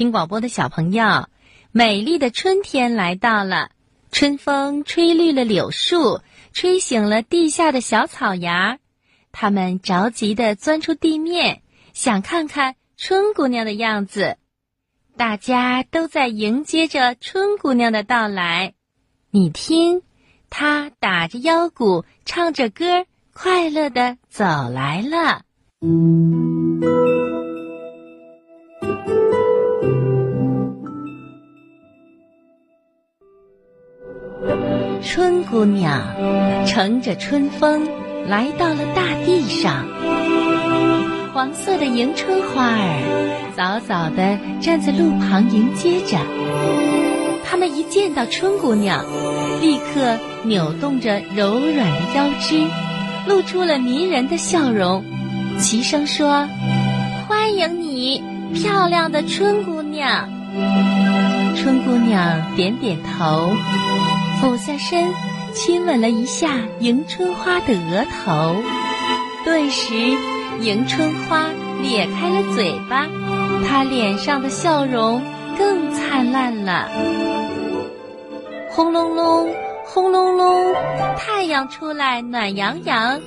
听广播的小朋友，美丽的春天来到了，春风吹绿了柳树，吹醒了地下的小草芽，它们着急地钻出地面，想看看春姑娘的样子。大家都在迎接着春姑娘的到来。你听，她打着腰鼓，唱着歌，快乐地走来了。姑娘乘着春风来到了大地上，黄色的迎春花儿早早地站在路旁迎接着。他们一见到春姑娘，立刻扭动着柔软的腰肢，露出了迷人的笑容，齐声说：“欢迎你，漂亮的春姑娘！”春姑娘点点头。俯下身，亲吻了一下迎春花的额头，顿时，迎春花咧开了嘴巴，她脸上的笑容更灿烂了。轰隆隆，轰隆隆，太阳出来暖洋洋，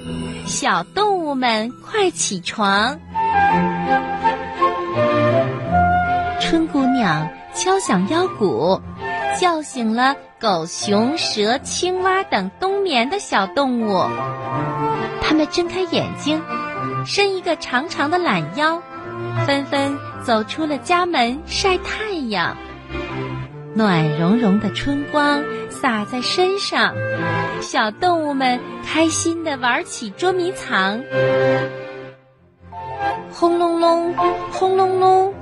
小动物们快起床。春姑娘敲响腰鼓，叫醒了。狗、熊、蛇、青蛙等冬眠的小动物，它们睁开眼睛，伸一个长长的懒腰，纷纷走出了家门晒太阳。暖融融的春光洒在身上，小动物们开心地玩起捉迷藏。轰隆隆，轰隆隆，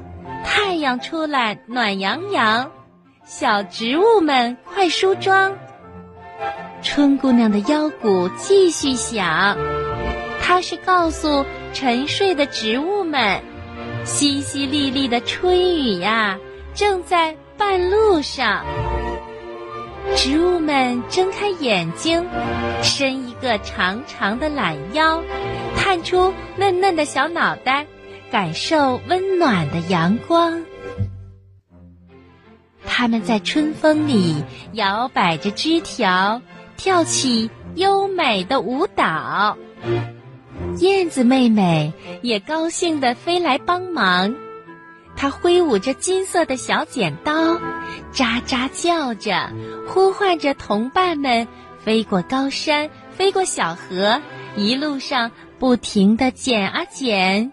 太阳出来暖洋洋。小植物们，快梳妆！春姑娘的腰鼓继续响，她是告诉沉睡的植物们，淅淅沥沥的春雨呀，正在半路上。植物们睁开眼睛，伸一个长长的懒腰，探出嫩嫩的小脑袋，感受温暖的阳光。他们在春风里摇摆着枝条，跳起优美的舞蹈。燕子妹妹也高兴地飞来帮忙，她挥舞着金色的小剪刀，喳喳叫着，呼唤着同伴们飞过高山，飞过小河，一路上不停地剪啊剪，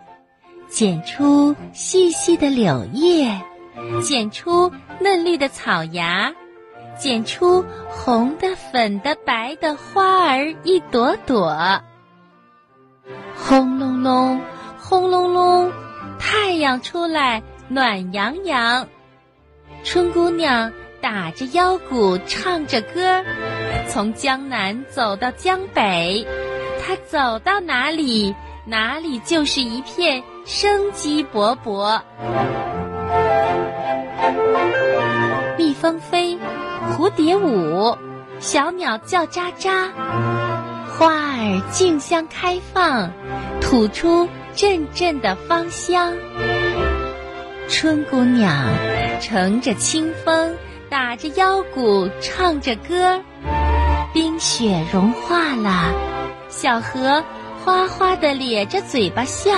剪出细细的柳叶。剪出嫩绿的草芽，剪出红的、粉的、白的花儿一朵朵。轰隆隆，轰隆隆，太阳出来暖洋洋。春姑娘打着腰鼓唱着歌，从江南走到江北，她走到哪里，哪里就是一片生机勃勃。蜂飞，蝴蝶舞，小鸟叫喳喳，花儿竞相开放，吐出阵阵的芳香。春姑娘乘着清风，打着腰鼓，唱着歌。冰雪融化了，小河哗哗地咧着嘴巴笑，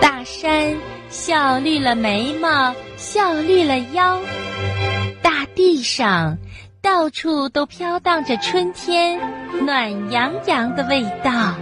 大山。笑绿了眉毛，笑绿了腰，地上到处都飘荡着春天暖洋洋的味道。